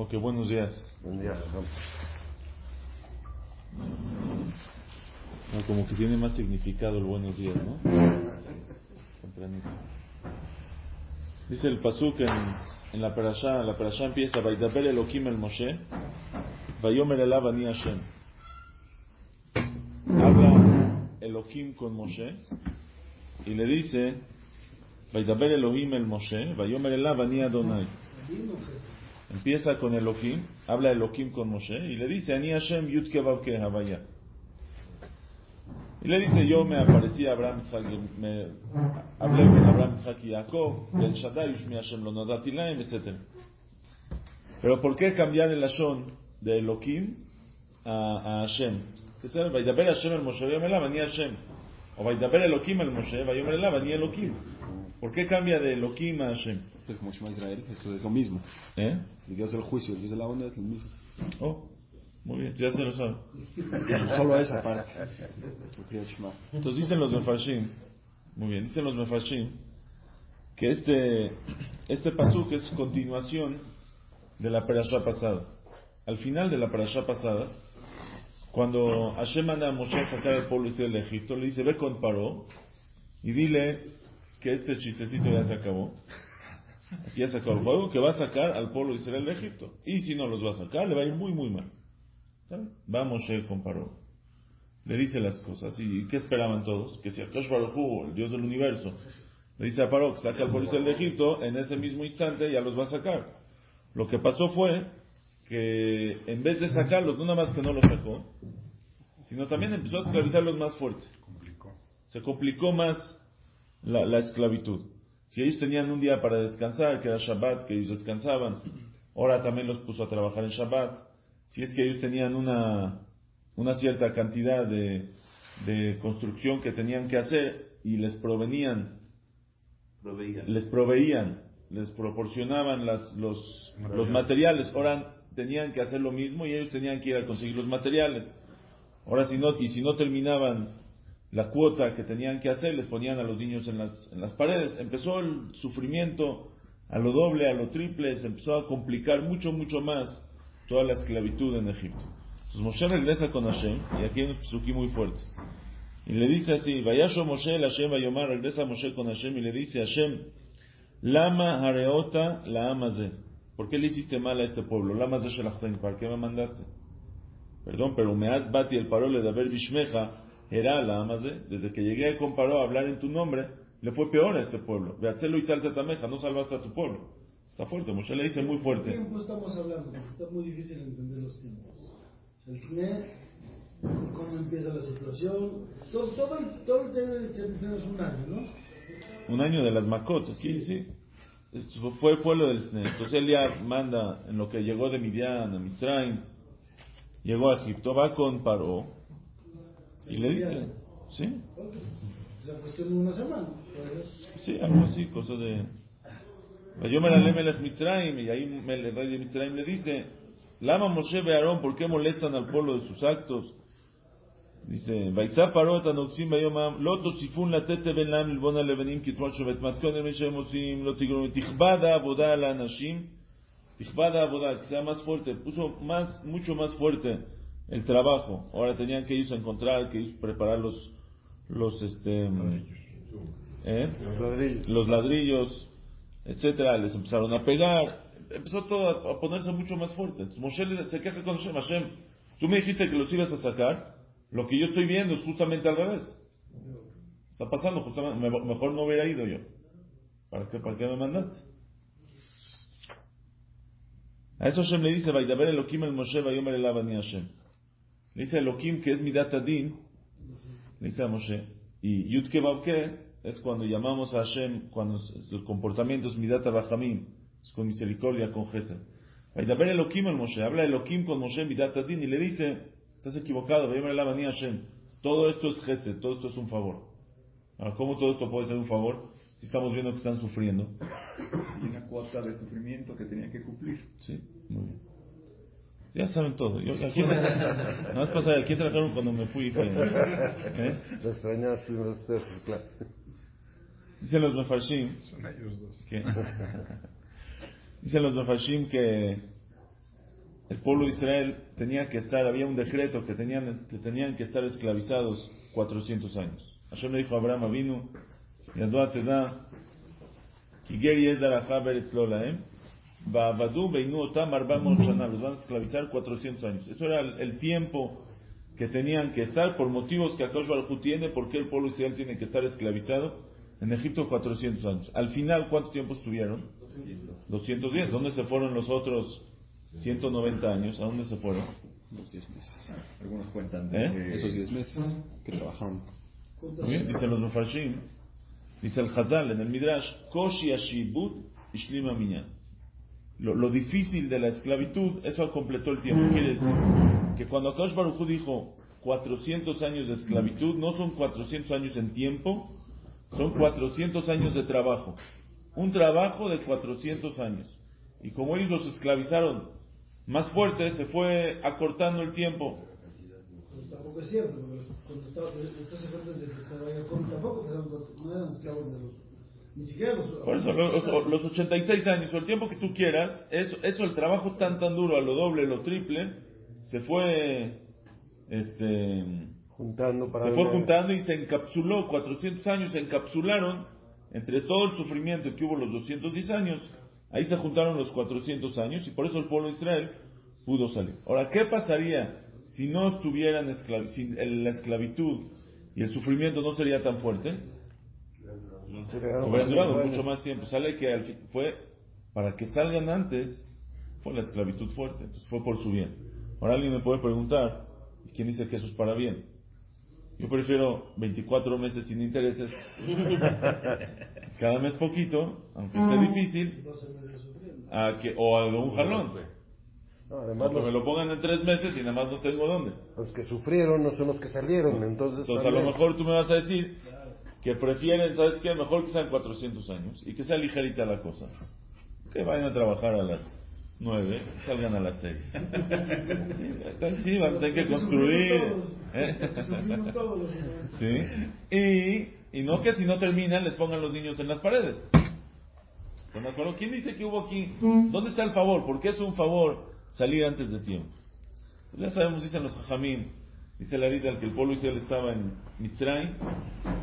Ok, buenos días. Buen día. No, como que tiene más significado el buenos días, ¿no? Tempranito. Dice el pasuk en, en la parashá, la parashá empieza, Vaidaber Elohim el Moshe, Vayomer elav ani Hashem. Habla Elohim con Moshe y le dice, Vaidaber Elohim el Moshe, Vayomer elav ani Adonai. Empieza con Elohim, habla Elohim con Moshe y le dice, Ani Hashem Yudke Vavke Havaya. Y le dice, yo me aparecí a Abraham, me hablé con Abraham, Isaac y Jacob, del Shaddai, Ushmi Hashem, lo nodati laem, etc. Pero ¿por qué cambiar el Lashon de Elohim a, a Hashem? Que sea, Vaidaber Hashem el Moshe, Vayomer elav ani Hashem. O Vaidaber Elohim el Moshe, Vayomer elav ani Elohim. ¿Por qué cambia de Elohim a Hashem? Pues como Shema Israel, eso es lo mismo. ¿Eh? El Dios del juicio, el Dios de la onda es lo mismo. Oh, muy bien, ya se lo sabe. Solo esa parte. Entonces dicen los Mefashim, muy bien, dicen los Mefashim, que este, este pasuk es continuación de la perashá pasada. Al final de la perashá pasada, cuando Hashem manda a Moshe a sacar al pueblo de Egipto, le dice, ve con Paró y dile que este chistecito ya se acabó. Ya se acabó el juego, que va a sacar al pueblo de Israel de Egipto. Y si no los va a sacar, le va a ir muy, muy mal. ¿Sabe? Va Moshe con Paró. Le dice las cosas. ¿Y qué esperaban todos? Que si Akash Baruj Hu, el Dios del universo, le dice a Paró que saca al pueblo de Israel de Egipto, en ese mismo instante ya los va a sacar. Lo que pasó fue que en vez de sacarlos, no nada más que no los sacó, sino también empezó a esclavizarlos más fuerte. Se complicó más la, la esclavitud. Si ellos tenían un día para descansar, que era Shabbat, que ellos descansaban, ahora también los puso a trabajar en Shabbat. Si es que ellos tenían una, una cierta cantidad de, de construcción que tenían que hacer y les provenían, les proveían, les proporcionaban las, los, los materiales, ahora tenían que hacer lo mismo y ellos tenían que ir a conseguir los materiales. Ahora si no, y si no terminaban la cuota que tenían que hacer, les ponían a los niños en las, en las paredes. Empezó el sufrimiento a lo doble, a lo triple, se empezó a complicar mucho, mucho más toda la esclavitud en Egipto. Entonces Moshe regresa con Hashem, y aquí hay un psuki muy fuerte. Y le dice así, Vayasho Moshe el Hashem Vayomar, regresa Moshe con Hashem y le dice Hashem, Lama Hareota la Amaze. ¿Por qué le hiciste mal a este pueblo? Lama Shelachtain, ¿para qué me mandaste? Perdón, pero me has bati el parole de haber bishmeja, era la Amaze. Desde que llegué con Paró a hablar en tu nombre, le fue peor a este pueblo. Beatzelo y salta tameja, no salvaste a tu pueblo. Está fuerte, Moshe le dice muy ¿Qué fuerte. tiempo estamos hablando? Está muy difícil entender los tiempos. El Tine, cómo empieza la situación. Todo, todo, el, todo el tema de Chernobyl es un año, ¿no? Un año de las macotas, sí, sí. Esto fue el pueblo del Sne. Entonces él ya manda en lo que llegó de Midian a Mitzrayim, llegó a Egipto, va con Paró y le dice, ¿sí? O sea, cuestión de una semana. Sí, algo así, cosa de... Yo me la Melech Mitzrayim, y ahí el rey de Mitzrayim le dice, Lama Moshe ve Aarón, ¿por qué molestan al pueblo de sus actos? Dice, Vaizá paró anoxim bayomam, lo tosifun ben lam ilbona levenim kitron shovet matkon el meshem osim, lo tigron, tichbada aboda la anashim, tichbada aboda, que sea más fuerte, puso más, mucho más fuerte el trabajo. Ahora tenían que irse a encontrar, que irse a preparar los, los, este, ¿eh? Los ladrillos. los ladrillos, etcétera, les empezaron a pegar, empezó todo a, ponerse mucho más fuerte. Entonces Moshe se queja con Hashem, Hashem, tú me dijiste que los ibas a sacar, lo que yo estoy viendo es justamente al revés. Está pasando justamente, me- mejor no hubiera ido yo. ¿Para qué, para qué me mandaste? A eso Hashem le dice, Vaidaber Elohim el Moshe, Vayomer el Abani Hashem. Le dice Elohim que es Midat Adin, le dice a Moshe, y Yud Ke Vav Ke es cuando llamamos a Hashem, cuando es- el comportamiento es Midat Rahamim, es con misericordia, con Gesed. ver Elohim el Moshe, habla Elohim con Moshe en y le dice, estás equivocado, todo esto es Gesed, todo esto es un favor. Ahora, ¿cómo todo esto puede ser un favor? Si estamos viendo que están sufriendo. Y una cuota de sufrimiento que tenía que cumplir. Sí, muy bien. Ya saben todo. Yo, aquí, nada más pasar, aquí trajeron cuando me fui. Fue, ¿eh? Lo extrañaste ustedes en clase. Dicen los Mefashim. Son ellos dos. Que, dicen los Mefashim que el pueblo de Israel tenía que estar, había un decreto que tenían que, tenían que estar esclavizados 400 años. Ayer le dijo a Abraham vino y a te da Kigeri es Babadu Beinu Otam Arbamos Shana, los van a esclavizar 400 años. Eso era el, tiempo que tenían que estar por motivos que Akash Baruj tiene, porque el pueblo israel tiene que estar esclavizado en Egipto 400 años. Al final, ¿cuánto tiempo estuvieron? 200. 210. ¿Dónde se fueron los otros 190 años? ¿A dónde se fueron? Los 10 meses. Algunos cuentan de ¿Eh? esos 10 meses que trabajaron. Dicen los Mufashim, dice el Hazal en el Midrash, Koshi Ashibut Ishlima Minyan lo, difícil de la esclavitud, eso completó el tiempo. Quiere decir que cuando Akash Baruj dijo 400 años de esclavitud, no son 400 años en tiempo, son 400 años de trabajo. Un trabajo de 400 años. Y como ellos los esclavizaron más fuerte, se fue acortando el tiempo. tampoco es cierto, cuando estos que estaba tampoco no eran esclavos de los por eso, los, 86 años, o el tiempo que tú quieras, eso, eso, el trabajo tan tan duro, a lo doble, lo triple, se fue, este, juntando para se fue juntando y se encapsuló, 400 años se encapsularon entre todo el sufrimiento que hubo los 210 años, ahí se juntaron los 400 años y por eso el pueblo de Israel pudo salir. Ahora, ¿qué pasaría si no estuvieran si la esclavitud y el sufrimiento no sería tan fuerte? Hubiera durado mucho más tiempo. Sale que al fue para que salgan antes, fue la esclavitud fuerte. Entonces fue por su bien. Ahora alguien me puede preguntar, ¿quién dice que eso es para bien? Yo prefiero 24 meses sin intereses, cada mes poquito, aunque esté difícil, a que, o a un jalón. No, además me lo pongan en tres meses y nada más no tengo dónde. Los que sufrieron no son los que salieron, entonces. Entonces a lo mejor tú me vas a decir que prefieren, ¿sabes qué? Mejor que sean 400 años y que sea ligerita la cosa. Que vayan a trabajar a las 9, salgan a las 6. Sí, van a tener que construir. ¿eh? ¿Sí? Y, y no que si no terminan les pongan los niños en las paredes. ¿Quién dice que hubo aquí? ¿Dónde está el favor? ¿Por qué es un favor salir antes de tiempo? Pues ya sabemos, dicen los jamín, Dice la vida que el pueblo Israel estaba en Mitzray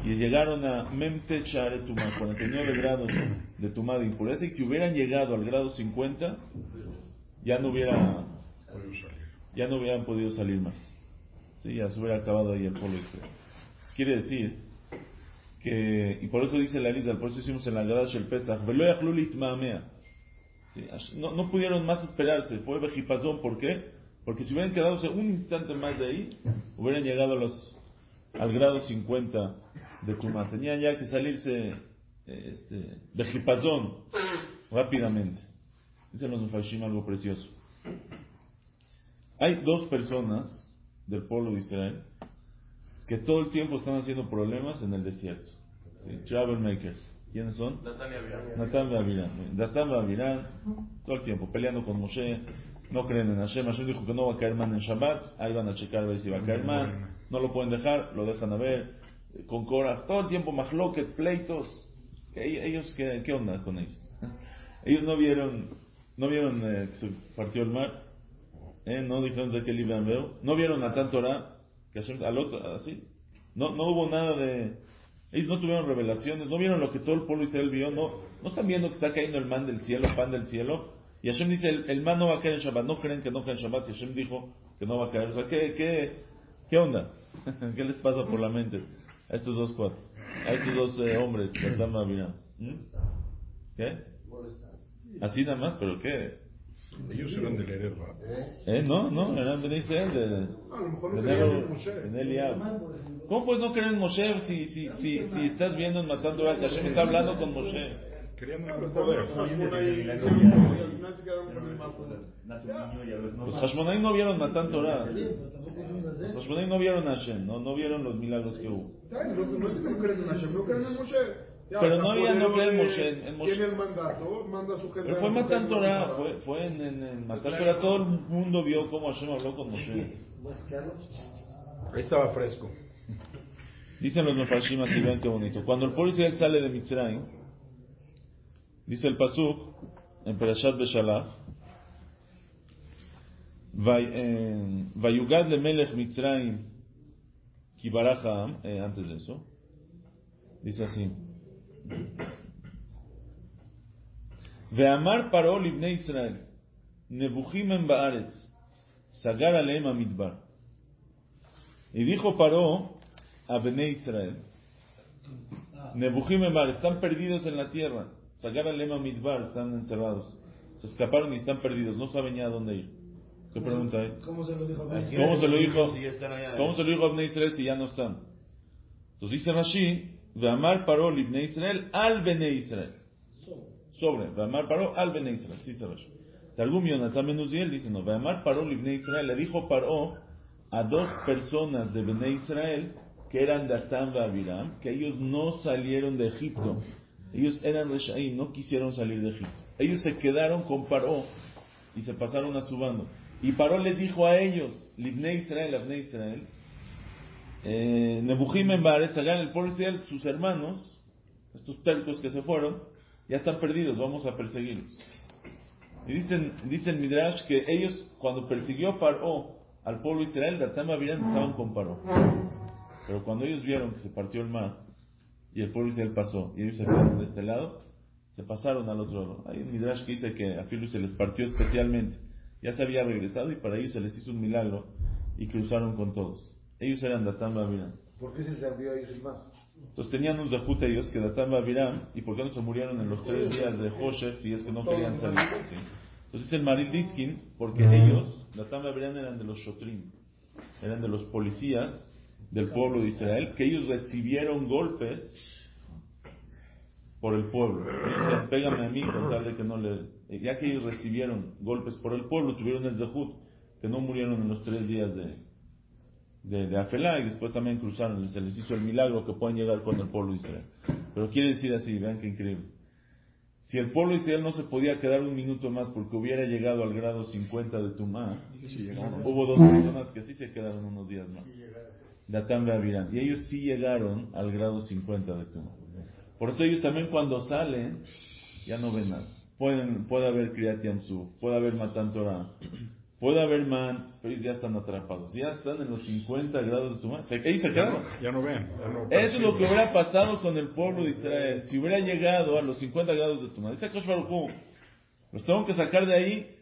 y llegaron a Memte Tumá, 49 grados de tumá de impureza, y si hubieran llegado al grado 50, ya no hubiera, ya no hubieran podido salir más. Sí, ya se hubiera acabado ahí el pueblo Israel. Quiere decir que, y por eso dice la lista, por eso hicimos en la Gadash el Pesach, no, no pudieron más esperarse, fue vejipazón, ¿por qué? Porque si hubieran quedado un instante más de ahí, hubieran llegado a los, al grado 50 de Tumá. Tenían ya que salirse este, de jipazón rápidamente. Dicen los Mufashim algo precioso. Hay dos personas del pueblo de Israel que todo el tiempo están haciendo problemas en el desierto. Travel makers. ¿Quiénes son? Natán y Avirán. Natán y Avirán, todo el tiempo peleando con Moshe, no creen en Hashem. Hashem dijo que no va a caer man en Shabbat. Ahí van a checar a ver si va a caer man. No lo pueden dejar, lo dejan a ver. Con Cora, todo el tiempo mahloket, pleitos. Ellos, ¿qué, ¿qué onda con ellos? Ellos no vieron, no vieron eh, que se partió el mar. ¿Eh? No dijeron de qué libro. No vieron a tanto hora que Hashem, al otro, así. No, no hubo nada de. Ellos no tuvieron revelaciones, no vieron lo que todo el pueblo Israel vio, no, no están viendo que está cayendo el man del cielo, pan del cielo, y Hashem dice, el, el man no va a caer en Shabbat. No creen que no cae en Shabbat. Y Hashem dijo que no va a caer. O sea, ¿qué, qué, qué onda? ¿Qué les pasa por la mente a estos dos cuatro? A estos dos eh, hombres ¿Mm? ¿Qué? Así nada más, pero ¿qué? Ellos eran del Ereba. ¿Eh? No, no, eran de Israel, de, de, de, Eliab. ¿Cómo pues no creen en Moshe si, si, si, si estás viendo en matando a Hashem está hablando con Moshe? Con el mapa. Los Hashmonaim no vieron Matan Torah. Los. Hashmonaim no vieron a Hashem, no, no vieron los milagros que hubo. Está bien, No no es que no creen en Hashem, no creen en Moshe. Ya, Pero no había no creer en Moshe, en Moshe. Tiene el mandato, manda a su gente. Pero fue Matan Torah, fue, fue en, en, en Matan Torah, todo el mundo vio cómo Hashem habló con Moshe. Ahí estaba fresco. Dicen los Mefarshim así, vean qué bonito. Cuando el pueblo Israel sale de Mitzrayim, dice el Pasuk, en Perashat Beshalach, "Vay- eh, Vayugad le Melech Mitzrayim Kibarach Ha'am", eh, antes de eso, dice así, Ve'amar Paro libnei Israel, Nebuchim en Baaretz, Sagar aleem Amidbar. Y dijo Paró a Bnei Israel, Nebuchim en Bar, están perdidos en la tierra. Sagar al Lema Midbar, están encerrados. Se escaparon y están perdidos, no saben ya a dónde ir. ¿Qué pregunta hay? ¿Cómo se lo dijo Bnei ¿Cómo se lo dijo? ¿Cómo se lo dijo a Bnei Israel si ya no están? Entonces dice Rashi, Ve'amar Paró libnei Israel al Bnei Israel. Sobre, Ve'amar Paró al Bnei Israel, sí dice Rashi. Targum Yonatan Menuziel dice, no, Ve'amar Paró libnei Israel, le dijo Paró a dos personas de Bnei Israel que eran Datán y Abiram, que ellos no salieron de Egipto. Ellos eran Reshaim, no quisieron salir de Egipto. Ellos se quedaron con Paró y se pasaron a su bando. Y Paró les dijo a ellos, Libnei Israel, Abnei Israel, eh, Nebuchim en Bares, allá en el pueblo Israel, sus hermanos, estos tercos que se fueron, ya están perdidos, vamos a perseguirlos. Y dicen, dicen Midrash que ellos, cuando persiguió Paró al pueblo Israel, Datán y Abiram estaban con Paró. Pero cuando ellos vieron que se partió el mar y el pueblo de Israel pasó y ellos se quedaron de este lado, se pasaron al otro lado. Hay un Midrash que dice que a Filo se les partió especialmente. Ya se había regresado y para ellos se les hizo un milagro y cruzaron con todos. Ellos eran Datán Abiram. ¿Por qué se salió a ellos el mar? Entonces tenían un zahut ellos que Datán y Abiram y por qué no se murieron en los tres días de Joshef si es que no querían salir. ¿sí? Entonces el Maril Diskin, porque ellos, Datán Abiram eran de los Shotrim, eran de los policías del pueblo de Israel, que ellos recibieron golpes por el pueblo. Pégame a mí con tal de que no le... Ya que ellos recibieron golpes por el pueblo, tuvieron el zahut, que no murieron en los tres días de, de, de Afelá y después también cruzaron se les hizo el milagro que pueden llegar con el pueblo de Israel. Pero quiere decir así, vean qué increíble. Si el pueblo de Israel no se podía quedar un minuto más porque hubiera llegado al grado 50 de Tumá, hubo dos personas que sí se quedaron unos días más. Datán Abiram. Y ellos sí llegaron al grado 50 de Tumá. Por eso ellos también cuando salen, ya no ven nada. Pueden, puede haber Kriyat Yamsuf, puede haber Matan Torah, puede haber Man, pero ellos ya están atrapados. Ya están en los 50 grados de Tumá. Se, ellos se quedaron. Ya no ven. ya no Eso es lo que hubiera pasado con el pueblo de Israel. Si hubiera llegado a los 50 grados de Tumá. Dice Hu, los tengo que sacar de ahí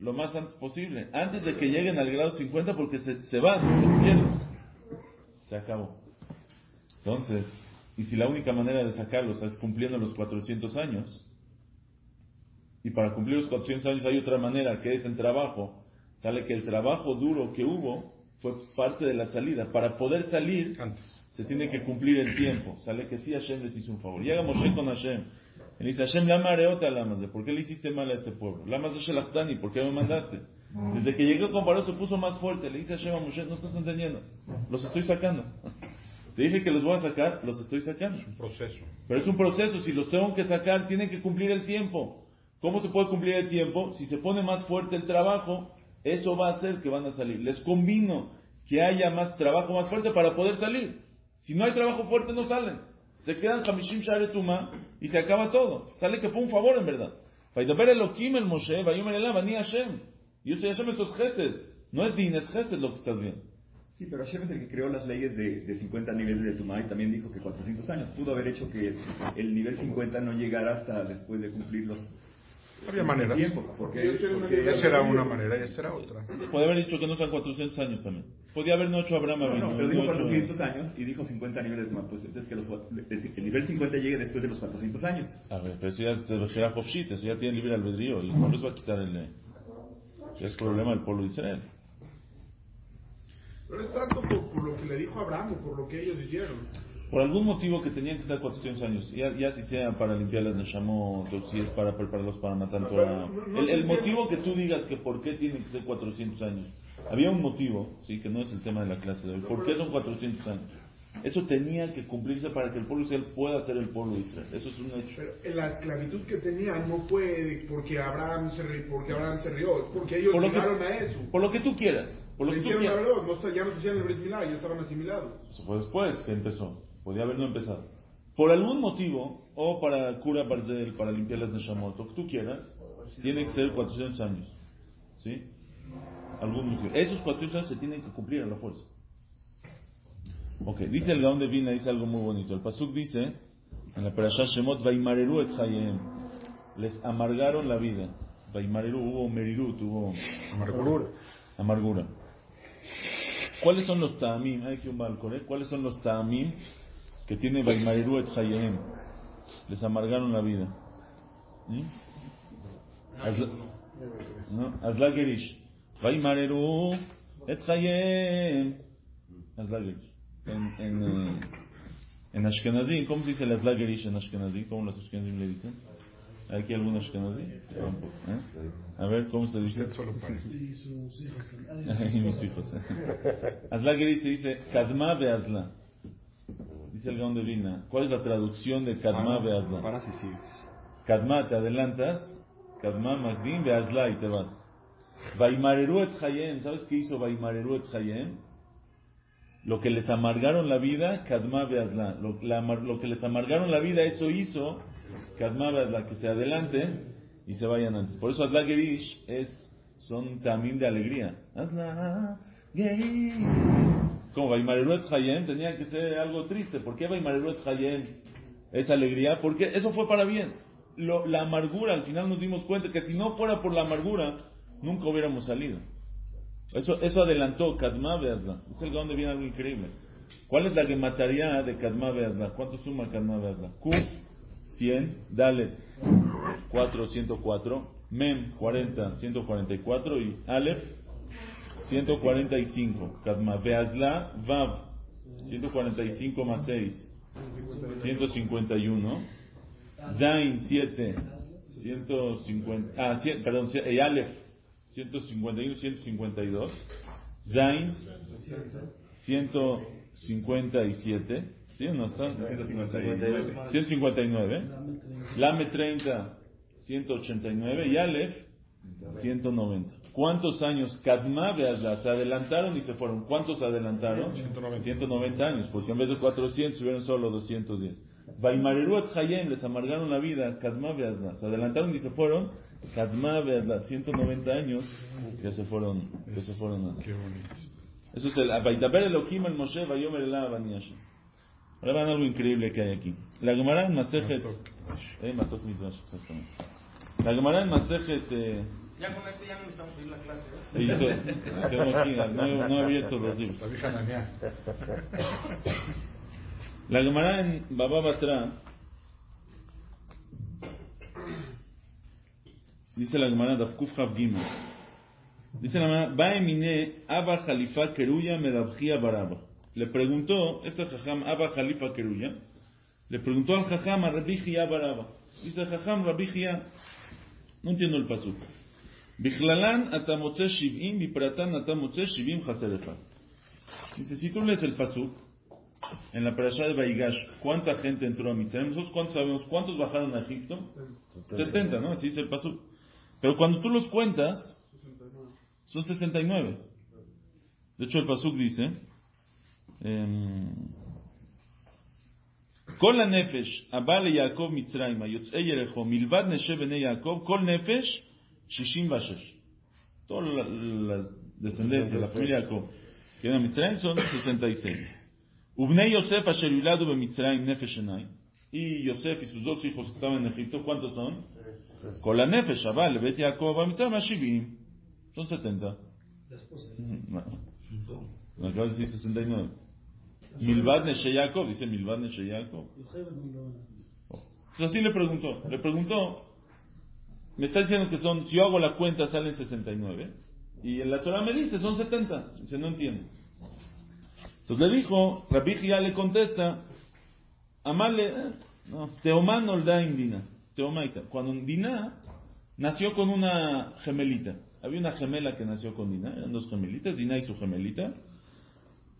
lo más antes posible. Antes de que lleguen al grado 50 porque se, se van, los pierden. Se acabó. Entonces, y si la única manera de sacarlos es cumpliendo los 400 años, y para cumplir los 400 años hay otra manera, que es el trabajo, sale que el trabajo duro que hubo fue parte de la salida. Para poder salir, Antes. se tiene que cumplir el tiempo. Sale que sí Hashem les hizo un favor. Llega Moshe con Hashem. Él dice, Hashem, lama areota lamas de, ¿por qué le hiciste mal a este pueblo? Lamas de Shelachtani, ¿por qué me mandaste? Desde que llegó con Paró se puso más fuerte. Le dice a Moshe, no estás entendiendo. Los estoy sacando. Te dije que los voy a sacar, los estoy sacando. Un proceso. Pero es un proceso, si los tengo que sacar, tienen que cumplir el tiempo. ¿Cómo se puede cumplir el tiempo? Si se pone más fuerte el trabajo, eso va a hacer que van a salir. Les convino que haya más trabajo más fuerte para poder salir. Si no hay trabajo fuerte, no salen. Se quedan Hamishim Share Tuma y se acaba todo. Sale que fue un favor en verdad. El Moshe, Ani Hashem. Yo soy Hashem, esto es Gesed. No es Din, es Gesed lo que estás viendo. Sí, pero Hashem es el que creó las leyes de, de 50 niveles de Tumá y también dijo que 400 años. Pudo haber hecho que el nivel 50 no llegara hasta después de cumplir los... Había maneras. tiempo, porque, porque- Esa era una manera y esa era otra. Podría haber dicho que no sean 400 años también. Podía haber no hecho Abraham No, Avinu, no, pero dijo no hecho- 400 años y dijo 50 niveles de Tumá. Pues entonces que los, el nivel 50 llegue después de los 400 años. A ver, pero eso ya es de eso ya tiene libre albedrío y no les va a quitar el... Ya es problema del pueblo de Israel. Pero es tanto por, por lo que le dijo Abraham o por lo que ellos hicieron. Por algún motivo que tenían que estar 400 años, ya, ya si sea para limpiar las Neshamot, o si es para prepararlos para matar Torah. El, el motivo que tú digas que por qué tienen que ser 400 años. Había un motivo, sí, que no es el tema de la clase de hoy. ¿Por qué son 400 años? Eso tenía que cumplirse para que el pueblo Israel pueda ser el pueblo de Israel. Eso es un hecho. Pero la esclavitud que tenían no fue porque Abraham se, porque Abraham se rió, porque ellos Por lo, que, llegaron a eso. por lo que tú quieras. Por lo Le que tú quieras. verdad, no, ya no hacían el Brit Milá, ya estaban asimilados. Eso fue después que empezó. Podía haber no empezado. Por algún motivo, o para cura Bardel, para limpiar las Neshamot, lo que tú quieras, tiene que ser 400 años. ¿Sí? Algún motivo. Esos 400 años se tienen que cumplir a la fuerza. Ok, dice el Gaón de Vina, dice algo muy bonito. El Pasuk dice, en la Perashá Shemot, Vaimareru et Chayem. Les amargaron la vida. Vaimareru, hubo merirut, hubo Amargura. amargura. ¿Cuáles son los ta'amim? Hay que un balcón, ¿eh? ¿Cuáles son los ta'amim que tiene Vaimareru et Chayem? Les amargaron la vida. ¿Mm? Hazla- ¿no? Hazla Gerish. Vaimareru et Chayem. Hazla Gerish. En, en, eh, en Ashkenazim, ¿cómo se dice el Hazla Gerish en Ashkenazim? ¿Cómo los Ashkenazim le dicen? ¿Hay aquí algún Ashkenazí? ¿Eh? A ver, ¿cómo se dice? Y sus hijos y mis hijos. Azla que dice, Kadma de Azla. Dice el Gaón de Vina. ¿Cuál es la traducción de Kadma de Azla? Para si sigues. Kadma, te adelantas. Kadma, Magdim, de Azla y te vas. Vaimareru et Chayem. ¿Sabes qué hizo Vaimareru et Chayem? Lo que les amargaron la vida, Kadma de Azla. Lo, que les amargaron la vida, eso hizo Kadma de Azla. Que se adelanten y se vayan antes. Por eso Azla Gerish es, son también de alegría. Gerish. Como Vaimareru et Chayem tenía que ser algo triste. ¿Por qué Vaimareru et Chayem es alegría? Porque eso fue para bien. Lo- la amargura, al final nos dimos cuenta que si no fuera por la amargura, nunca hubiéramos salido. Eso, eso adelantó Kadma Beazla. Es el donde viene algo increíble. ¿Cuál es la gemataría de Kadma Beazla? ¿Cuánto suma Kadma Beazla? Q, 100, Dalet, 4, 104, Mem, 40, 144 y Aleph, 145. Kadma Beazla, Vav, 145 más 6, 151. Zain 7, 150, ah, cien- perdón, cien- Aleph 151, 152. Zain 157, ¿sí o no están? 159. 159. Lame 30, 189 y Aleph 190. ¿Cuántos años Kadma Beazla se adelantaron y se fueron? ¿Cuántos adelantaron? 190. 190 años, porque en vez de 400 subieron solo 210. Vaimareru et Hayem les amargaron la vida, Kadma Beazla. Se adelantaron y se fueron, Kadma Beazla, 190 años que se fueron, que se fueron bonito. Eso es el Vaitaber Elohim el Moshe Vayomer el. Ahora vean algo increíble que hay aquí. La Gemara en Masejet, eh, Matok Midrash, exactamente. La Gemara en Masejet, eh, Ya con este ya no necesitamos ir a la clase. ¿eh? tengo aquí, no, no he abierto los libros. La Gemara en Baba Batra dice la Gemara Dafkuf Chav Gimel. Dice la Gemara, Va emine Abba Khalifa Keruya Medabjia Baraba. Le preguntó, este Jajam Abba Khalifa Keruya, le preguntó al Jajam a Rabbi Jia Baraba. Dice Jajam Rabbi Jia, no entiendo el pasuk. Bichlalan atamotze shivim, bipratan atamotze shivim chaserecha. Dice, si tú lees el pasuk, en la parasha de Baigash, ¿cuánta gente entró a Mitzrayim? Nosotros cuántos sabemos, ¿cuántos bajaron a Egipto? 70, ¿no? Así dice el pasuk. Pero cuando tú los cuentas, son 69. De hecho, el pasuk dice, em, כל הנפש הבא ליעקב מצרימה, יוצאי ירחו, מלבד נשי בני יעקב, כל נפש 66. Toda la, la descendencia, la familia de Jacob, que eran Mitzrayim, son 66. Ubnei Yosef asher yuladu b'Mitzrayim nefesh enay. y Yosef y sus dos hijos que estaban en Egipto, ¿cuántos son? Con la nefesh, abal, bet Jacob, b'Mitzrayim, ashivim. Son 70. La esposa. No, no acabo de decir 69. Milvad Neshe Jacob, dice Milvad Neshe Jacob. Entonces así le preguntó, le preguntó, me está diciendo que son, si yo hago la cuenta salen 69, y en la Torah me dice son 70, dice no entiendo. Entonces le dijo, Rabbi ya le contesta, Amale, eh, no, Teomá nolda en Dina. Teomaita. Cuando Dina nació con una gemelita. Había una gemela que nació con Dina, eran dos gemelitas, Dina y su gemelita.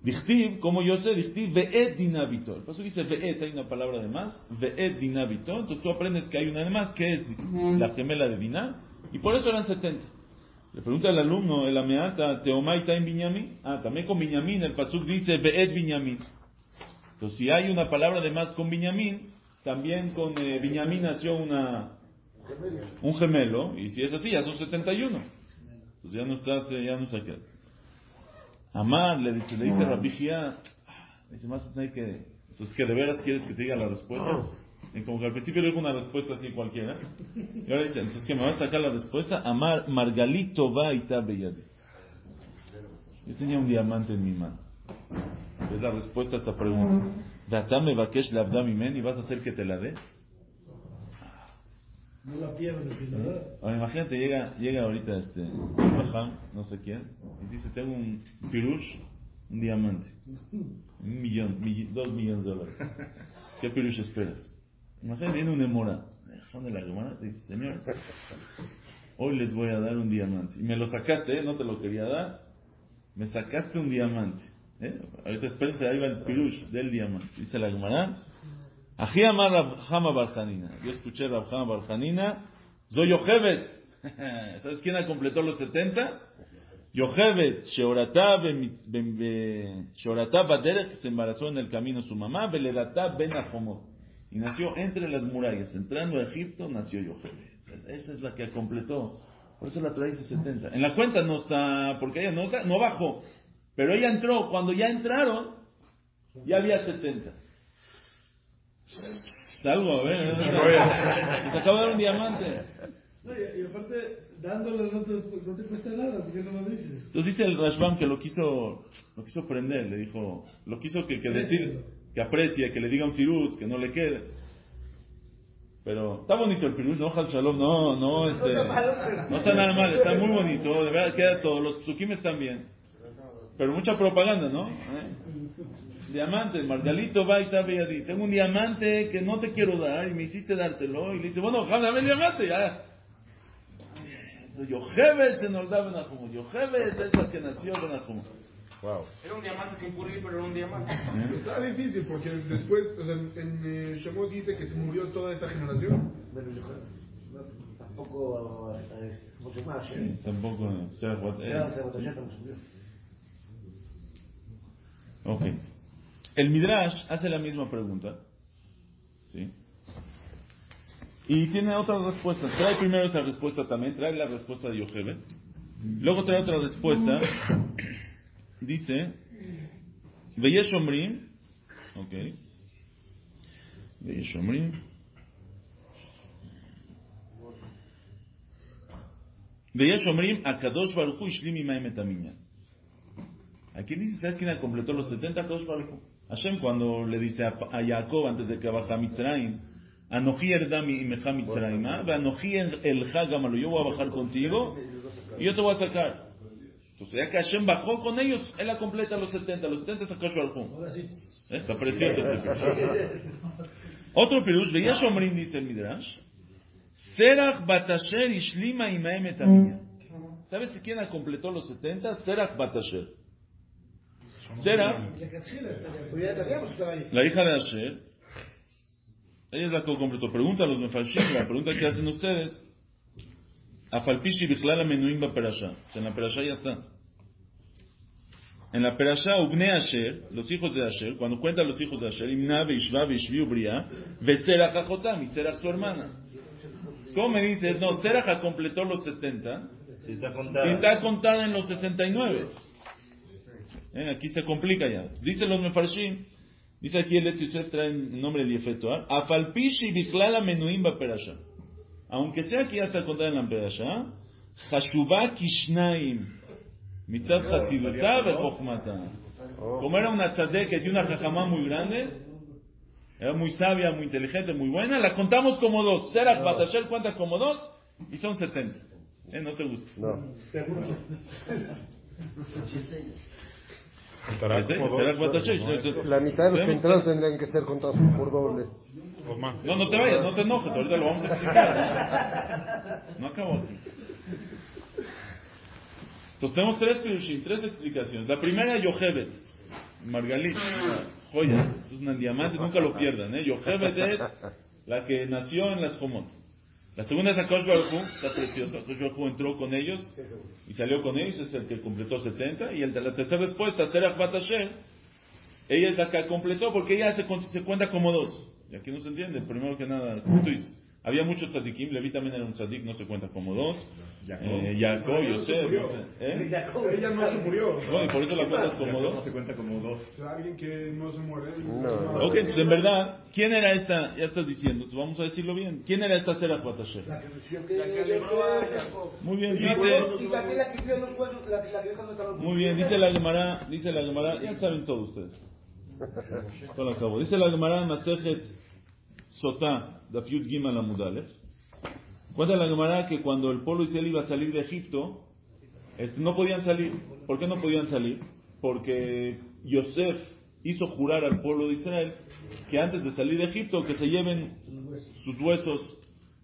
Dichtiv, como yo sé, Dichtiv, Ve'et Dinabito. El paso dice Ve'et, hay una palabra de más, Ve'et Dinabito. Entonces tú aprendes que hay una de más, que es la gemela de Dina, y por eso eran 70. Le pregunta al alumno, el ameata, Teomaita en Binyamin. Ah, también con Binyamin, el pasuk dice Ve'et Binyamin. Entonces, si hay una palabra de más con Binyamin, también con eh, Binyamin nació una, un gemelo, y si es así, ya son 71. Entonces ya no estás, eh, ya no está qué. Amar, le dice, le dice Rabbi Gia, dice, más hay que, entonces que de veras quieres que te diga la respuesta. Y como que al principio le dijo una respuesta así cualquiera. Y ahora dice, entonces que me va a sacar la respuesta. Amar, Margalito va y Belladi. Yo tenía un diamante en mi mano. Es la respuesta a esta pregunta. Datame Bakesh Labdami Men y vas a hacer que te la dé. No la pierdes, ¿sí, ¿verdad? Ahora, imagínate, llega, llega ahorita este, no sé quién, y dice, tengo un pirush, un diamante, un millón, mill- dos millones de dólares. ¿Qué pirush esperas? Imagínate, viene un emora, de la gemara, te dice, señor, hoy les voy a dar un diamante. Y me lo sacaste, ¿eh? no te lo quería dar, me sacaste un diamante. ¿Eh? Ahorita espérense, ahí va el pirush del diamante. Dice la gemara, Ají amar Rabjama Barjanina. Yo escuché Rabjama Barjanina. Zoy Yochevet. ¿Sabes quién ha completado los 70? Yochevet, Sheoratá Baderech, que se embarazó en el camino su mamá, Beledatá Ben. Y nació entre las murallas. Entrando a Egipto, nació Yochevet. Esa es la que completó. Por eso la dice 70. En la cuenta no está, porque ella no, está- no bajó. Pero ella entró. Cuando ya entraron, ya había 70. Algo, a ver. Se acaba de dar un diamante. No, y, y aparte, dándole no te, no te cuesta nada, porque no lo dices. Entonces dice el Rashbam que lo quiso, lo quiso prender, le dijo, lo quiso que, que decir, que aprecie, que le diga un tiruz, que no le quede. Pero está bonito el piruz, no, Hal Shalom, no, no, este, no está nada mal, está muy bonito, de verdad queda todo, los psukim están bien. Pero mucha propaganda, ¿no? ¿Eh? Diamante, Margalito va y está Beyadí. Tengo un diamante que no te quiero dar y me hiciste dártelo. Y le dice, bueno, dame el diamante, ya. Yochebet se nos da Benajumo. Yochebet es la que nació Benajumo. Wow. Era un diamante sin pulir, pero era un diamante. Está difícil porque después, o sea, en eh, Shemot dice que se murió toda esta generación. Bueno, yo creo- no, tampoco eh. ¿eh? Tampoco se la fue- Ya, eh, se batalla, estamos bien. Ok. El Midrash hace la misma pregunta. ¿Sí? Y tiene otras respuestas. Trae primero esa respuesta también, trae la respuesta de Yochebet. Luego trae otra respuesta. Dice, Veyesh Omrim, ok. Veyesh Omrim. Veyesh Omrim, Akadosh Baruch Hu Ishlim Imaim et Aminyan. Aquí dice, ¿sabes quién completó los 70 Akadosh Baruch Hu? Hashem cuando le dice a, Jacob antes de que baja a Mitzrayim, Anoji Erdami y Meja Mitzrayim, Anoji el Hagamalo, yo voy a bajar contigo y yo te voy a sacar. Entonces ya que Hashem bajó con ellos, él la completa los 70, los 70 es Akadosh Baruch Hu. Ahora sí. ¿Eh? Está precioso este pirush. Otro pirush, veía Shomrim, dice el Midrash, Serach Batasher Ishlima Imaem et Aminyan. ¿Sabes quién la completó los 70? Serach Batasher. Serach Le cachila estaría Pues ya sabíamos que estaba ahí. la hija de Asher, ella es la que completó. Pregunta a los Mefashim, la pregunta que hacen ustedes. Afalpishi Bichlala Menuim Perasha. O sea, en la Perasha ya está. En la Perasha, Ugne Asher, los hijos de Asher, cuando cuentan los hijos de Asher, Imna, Beishva, Beishvi, Ubria, Veserach Ajotam, y Serach su hermana. ¿Cómo me dices? No, Serach completó los 70 Si está y contada. está contada en los 69. Eh, aquí se complica ya. Dice los Mefarshim, dice aquí el Yosef trae el nombre de Yefetuar, Afalpishi Bichlala Menuim Perasha. Aunque sea que ya está contada en la Perasha, Hashubá Kishnaim, Mitzad Hasidutá Bechochmata. Como era una tzadek que tiene una jajamá muy grande, era muy sabia, muy inteligente, muy buena, la contamos como dos. Serach Batasher cuenta como dos y son 70. ¿Eh? ¿No te gusta? No. Ese, Serach Batashesh, ese- La mitad de los que entraron tendrían que ser contados por doble. O más. No, no te vayas, no te enojes, ahorita lo vamos a explicar. No acabo aquí. Entonces tenemos tres pirushim, tres explicaciones. La primera, Yochebet, Margalit, una joya, es un diamante, nunca lo pierdan, ¿eh? Yochebet es la que nació en las Jomot. La segunda es Akosh Baruj Hu, está precioso, Akosh Baruj Hu entró con ellos y salió con ellos, es el que completó 70. Y el de la tercera respuesta, Serach Batasher, ella es la que completó porque ella se, cuenta como dos. Y aquí no se entiende. Primero que nada, Tuis. Había muchos tzadikim, Levi también era un tzadik, no se cuenta como dos. Jacob. Eh, Jacob, Ella no se Yosef. murió. ¿eh? Ella no se murió. No, y por eso la cuentas como Jacob no dos. se cuenta como dos. Alguien que no se muere. No. Ok, entonces en verdad, ¿quién era esta? Ya estás diciendo, vamos a decirlo bien. ¿Quién era esta Serach Batasher? La que. Muy bien, dice, muy bien, dice la Gemara, dice la Gemara, ya saben todos ustedes. Todo acabo. Dice la Gemara en Masejet Sotá, Daf Yud Gimel Amud Aleph. Cuenta la Gemara que cuando el pueblo Israel iba a salir de Egipto, no podían salir. ¿Por qué no podían salir? Porque Yosef hizo jurar al pueblo de Israel que antes de salir de Egipto que se lleven sus huesos,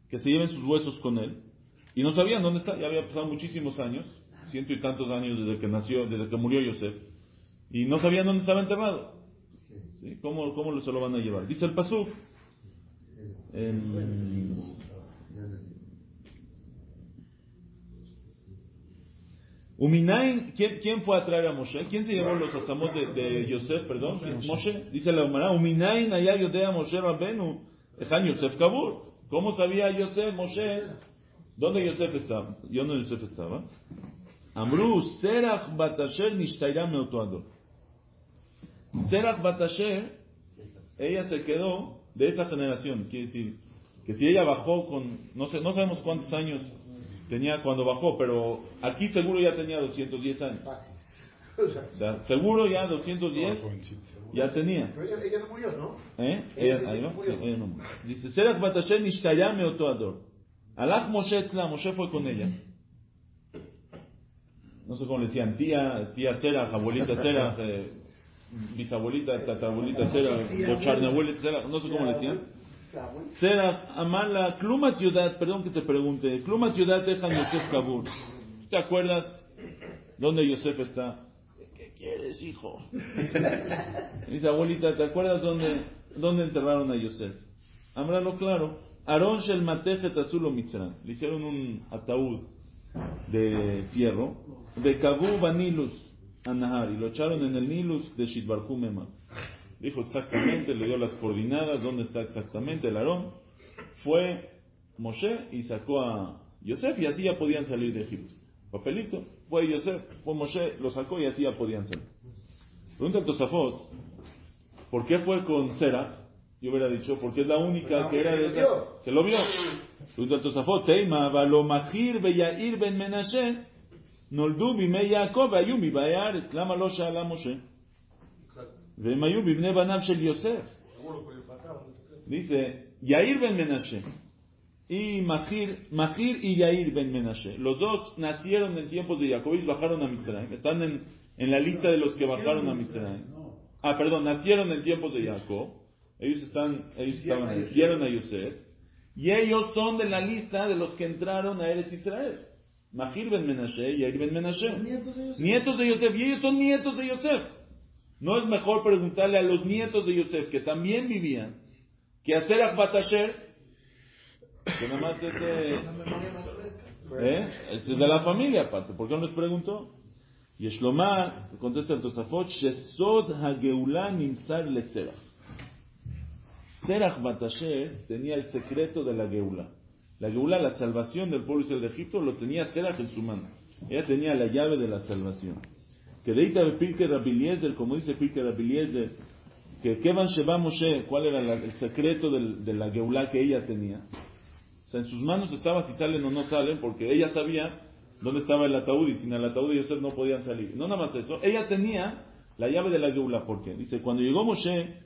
que se lleven sus huesos con él. Y no sabían dónde está, ya había pasado muchísimos años, ciento y tantos años desde que nació, desde que murió Yosef, y no sabían dónde estaba enterrado. ¿Sí? ¿Cómo, ¿Cómo se lo van a llevar? Dice el Pasuk, Uminain, ¿quién, ¿quién fue a traer a Moshe? ¿Quién se llevó los azamos de, de Yosef, perdón? Moshe. Dice la Gemara, Uminain allá Yodea Moshe Rabbenu, Ejan Yosef Kabur. ¿Cómo sabía Yosef, Moshe? ¿Dónde Yosef estaba? ¿Dónde Yosef estaba? Amru, Serach Batasher Nishtaira Meotuado. Serach Batasher, ella se quedó de esa generación. Quiere decir, que si ella bajó con, no sé, no sabemos cuántos años tenía cuando bajó, pero aquí seguro ya tenía 210 años. O sea, seguro ya 210 ya tenía. Pero ella, ella no murió, ¿no? ¿Eh? Ella- Ella- ahí ella va. murió. Sí, ella no. Dice, Serach Batashem Nishtaya Meoto Ador. Alach Moshe Etzla, Moshe fue con ella. No sé cómo le decían, tía, tía Serach, abuelita Serach, eh, bisabuelita, tatabuelita Serach, bocharnabuelita Serach, no sé cómo le decían. Serach, Amala, Klumat Yudat, perdón que te pregunte, Klumat Yudat dejan Yosef Kabur. ¿Te acuerdas dónde Yosef está? ¿Qué quieres, hijo? Dice, abuelita, ¿te acuerdas dónde, dónde enterraron a Yosef? Ámbralo claro. Aarón Shel Matejet Azulo Mitzran. Le hicieron un ataúd de fierro. De Kabu Banilus Anahar. Y lo echaron en el Nilus de Shidbarku Mema. Dijo exactamente, le dio las coordenadas, dónde está exactamente el Aarón. Fue Moshe y sacó a Yosef y así ya podían salir de Egipto. Papelito, fue Yosef, fue Moshe, lo sacó y así ya podían salir. Pregunta el Tosafot, ¿por qué fue con Sera? Yo hubiera dicho, porque es la única que era de esa, que lo vio. Pregunta el Tosafot, Teima, Balomahir Beyair Ben Menashe, Noldu Bime Yaakov, Ayum Bibayar, Lama Lo Shala Moshe. והם היו בבני בניו של יוסף. Dice, Yair ben Menashe y Mahir, Mahir y Yair ben Menashe. Los dos nacieron en tiempos de Jacob y bajaron a Mitzrayim. Están en, en la lista de los que bajaron a Mitzrayim. Ah, perdón, nacieron en tiempos de Jacob. Ellos están, ellos estaban ahí. Vieron a Yosef. Y ellos son de la lista de los que entraron a Eretz Israel. Mahir ben Menashe y Yair ben Menashe. Nietos de Yosef. Y ellos son nietos de Yosef. ¿No es mejor preguntarle a los nietos de Yosef, que también vivían, que a Serach Batasher, que nada más es de, ¿eh? Es de la familia aparte? ¿Por qué no les preguntó? Y Eshlomar, contesta el Tosafot, Shesod Hageulá Nimsar le Serach. Serach Batasher tenía el secreto de la Geulá. La Geulá, la salvación del pueblo Israel de Egipto, lo tenía Serach en su mano. Ella tenía la llave de la salvación. Que deita de Pirke Rabiliezer, como dice Pirke Rabiliezer, que Kevan Sheba Moshe, ¿cuál era la- el secreto del- de la Geulá que ella tenía? O sea, en sus manos estaba si salen o no salen, porque ella sabía dónde estaba el ataúd y sin el ataúd Yosef no podían salir. No nada más eso, ella tenía la llave de la Geulá, ¿por qué? Dice, cuando llegó Moshe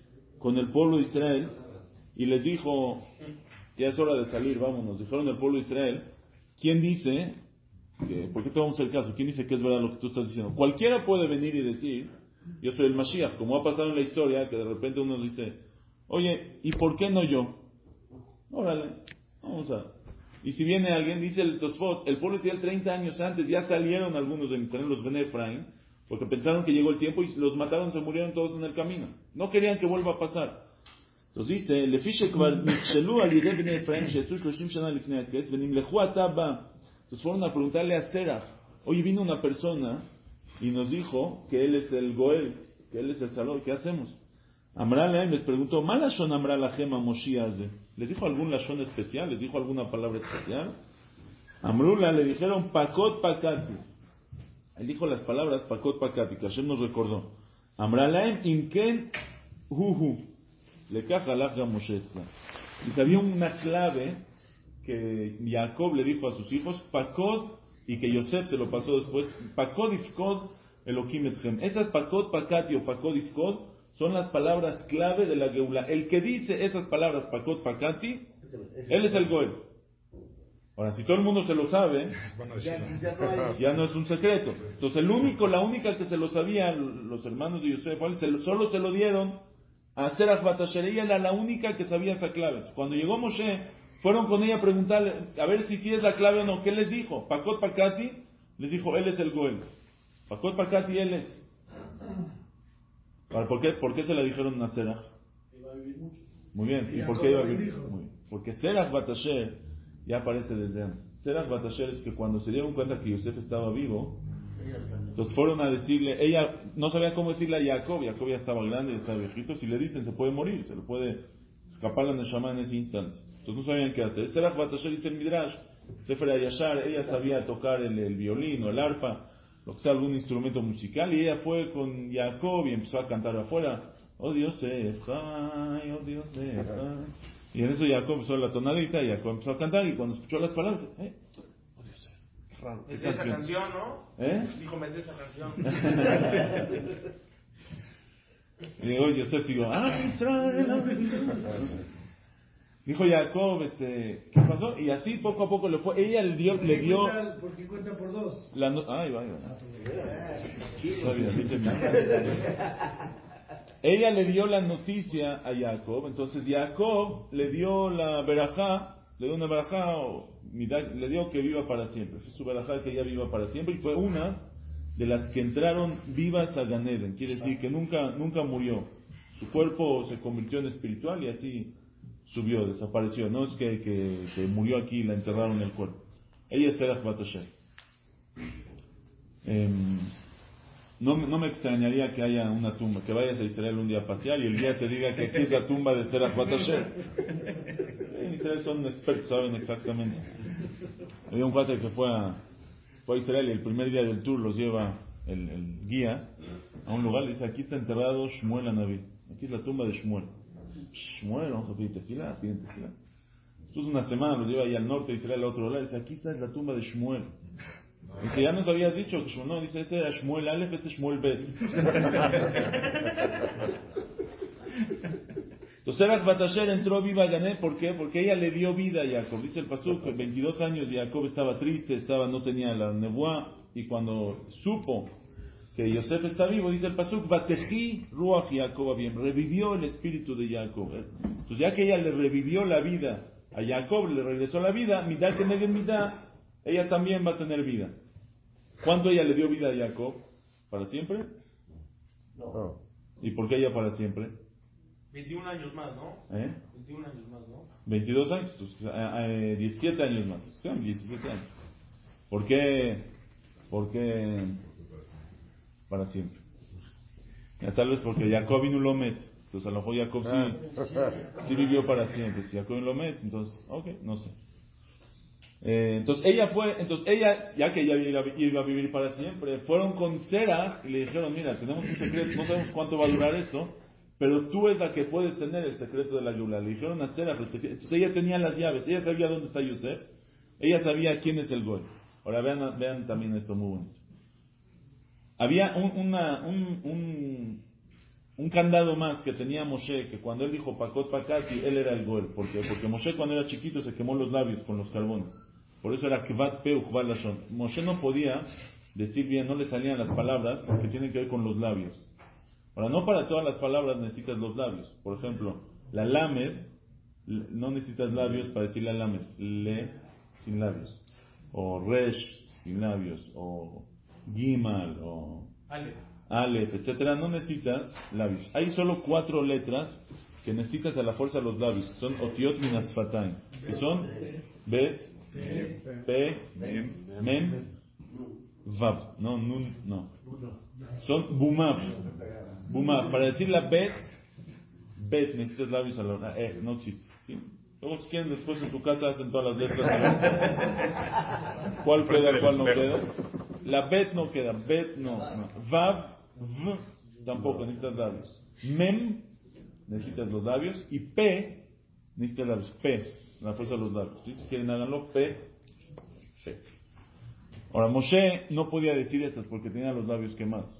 con el pueblo de Israel y les dijo, ya es hora de salir, vámonos, dijeron el pueblo de Israel, ¿quién dice que, ¿por qué a hacer caso? ¿Quién dice que es verdad lo que tú estás diciendo? Cualquiera puede venir y decir yo soy el Mashiach. Como ha pasado en la historia, que de repente uno dice, oye, ¿y por qué no yo? Órale, vamos a... Y si viene alguien, dice el Tosfot, el pueblo Israel 30 años antes, ya salieron algunos de Mitzrayim, los Ben Efraín, porque pensaron que llegó el tiempo y los mataron, se murieron todos en el camino. No querían que vuelva a pasar. Entonces dice, Lefishe kvar nichelu al yede bnei Efraim shetu shloshim shana lifnei aket ataba. Entonces fueron a preguntarle a Seraf, Hoy vino una persona y nos dijo que él es el Goel, que él es el Salón, ¿qué hacemos? Amralahem les preguntó, ¿Malashon Amralahem Moshiaze? ¿Les dijo algún Lashon especial? ¿Les dijo alguna palabra especial? Amrula le dijeron, Pakot Pakati. Él dijo las palabras Pakot Pakati, que Hashem nos recordó. Amralahem Inken Huhu. Le caja Moshe Y había una clave que Jacob le dijo a sus hijos, Pakot, y que Yosef se lo pasó después, Pakot Ifkod Elohim Etchem. Esas Pakot Pakati o Pakot Ifkod son las palabras clave de la Geula. El que dice esas palabras Pakot Pakati, él es el Goel. Ahora, si todo el mundo se lo sabe, ya no es un secreto. Entonces, el único, la única que se lo sabían los hermanos de Yosef, solo se lo dieron a Batasher. Ella era la única que sabía esa clave. Cuando llegó Moshe, fueron con ella a preguntarle, a ver si sí es la clave o no. ¿Qué les dijo? Pakot Pakati les dijo, él es el Goel. Pakot Pakati, él es. ¿Por qué, ¿Por qué se la dijeron a Serach? Muy bien. ¿Y por qué iba a vivir? Muy bien. Porque Serach Batasher ya aparece desde antes. Serach Batasher es que cuando se dieron cuenta que Yosef estaba vivo, entonces fueron a decirle, ella no sabía cómo decirle a Jacob, Jacob ya estaba grande, ya estaba viejito, si le dicen se puede morir, se le puede escapar la Neshama en ese instante. Entonces no sabían qué hacer. Serach Batasher dice el Midrash, Sefer Ayashar, ella sabía tocar el, el violín o el arpa, lo que sea, algún instrumento musical, y ella fue con Jacob y empezó a cantar afuera, oh Dios, oh Dios. Y en eso Jacob empezó la tonadita y Jacob empezó a cantar, y cuando escuchó las palabras, eh, raro. Es esa canción, ¿no? ¿Eh? Dijo, me es esa canción. y digo, Yosef, digo, ah, Israel, Dijo Jacob, este, ¿qué pasó? Y así poco a poco le fue. Ella le dio, le dio. ¿Por qué cuenta por dos? La no, ay, vaya. Ella le dio la noticia a Jacob, entonces Jacob le dio la verajá, le dio una verajá, o le dio que viva para siempre. Su verajá que ella viva para siempre y fue una de las que entraron vivas a Ganeden. Quiere decir que nunca, nunca murió. Su cuerpo se convirtió en espiritual y así subió, desapareció. No es que, que, murió aquí y la enterraron en el cuerpo. Ella es Terach Batoshem. Em, no, no, me extrañaría que haya una tumba, que vayas a Israel un día a pasear y el día te diga que aquí es la tumba de Batoshem. En Israel son expertos, saben exactamente. Había un padre que fue a, fue a Israel y el primer día del tour los lleva el, guía a un lugar y dice, aquí está enterrado Shmuel Anaví. Aquí es la tumba de Shmuel. Shmuel, vamos a pedir tequila, tequila. De una semana los lleva ahí al norte y se al otro lado y dice, aquí está es la tumba de Shmuel. Dice, ya nos habías dicho no, dice, este era Shmuel Aleph, este es Shmuel Bet. Entonces Eras Batasher entró viva a Gané, ¿por qué? Porque ella le dio vida a Jacob. Dice el pastor que 22 años Jacob estaba triste, estaba, no tenía la nebuá, y cuando supo que Yosef está vivo, dice el Pasuk, Bateji Ruach Jacob bien, revivió el espíritu de Jacob. Entonces ya que ella le revivió la vida a Jacob, le regresó la vida, mitad que mitad, ella también va a tener vida. ¿Cuánto ella le dio vida a Jacob? ¿Para siempre? No. ¿Y por qué ella para siempre? 21 años más, ¿no? ¿Eh? 21 años más, ¿no? 22 años, pues, eh, 17 años más. Sí, 17 años. ¿Por qué? ¿Por qué? para siempre. Ya tal vez porque Jacob vino lo met, entonces a lo mejor Jacob sí, sí vivió para siempre. Si Jacob lo met, entonces, ok, no sé. Eh, entonces ella fue, entonces ella, ya que ella iba, a vivir para siempre, fueron con Sera y le dijeron, mira, tenemos un secreto, no sabemos cuánto va a durar esto, pero tú es la que puedes tener el secreto de la Yula. Le dijeron a Sera, entonces ella tenía las llaves, ella sabía dónde está Yosef, ella sabía quién es el Goy. Ahora vean, vean también esto muy bonito. Había un, una, un, un, candado más que tenía Moshe, que cuando él dijo Pakot Pakati, él era el Goel. ¿Por Porque Moshe cuando era chiquito se quemó los labios con los carbones. Por eso era Kvat Peu Moshe no podía decir bien, no le salían las palabras porque tienen que ver con los labios. Ahora, no para todas las palabras necesitas los labios. Por ejemplo, la lamed, no necesitas labios para decir la lamed. Le, sin labios. O resh, sin labios. O gimal, o alef, etcétera. No necesitas labios. Hay solo cuatro letras que necesitas a la fuerza de los labios. Son otiot minasfataim. Que son bet, pe, mem, vav. No, nun, no. Son bumaf. Bumaf. Para decir la bet, bet, necesitas labios a la. Eh, no existe. ¿sí? Luego, si quieren, después en tu casa hacen todas las letras. ¿Cuál queda, cuál no queda? La bet no queda. Bet no. no. V, tampoco necesitas labios. Mem, necesitas los labios. Y P, necesitas labios. P, la fuerza de los. ¿sí? Si quieren, háganlo. P, P. Ahora, Moshe no podía decir estas porque tenía los labios quemados.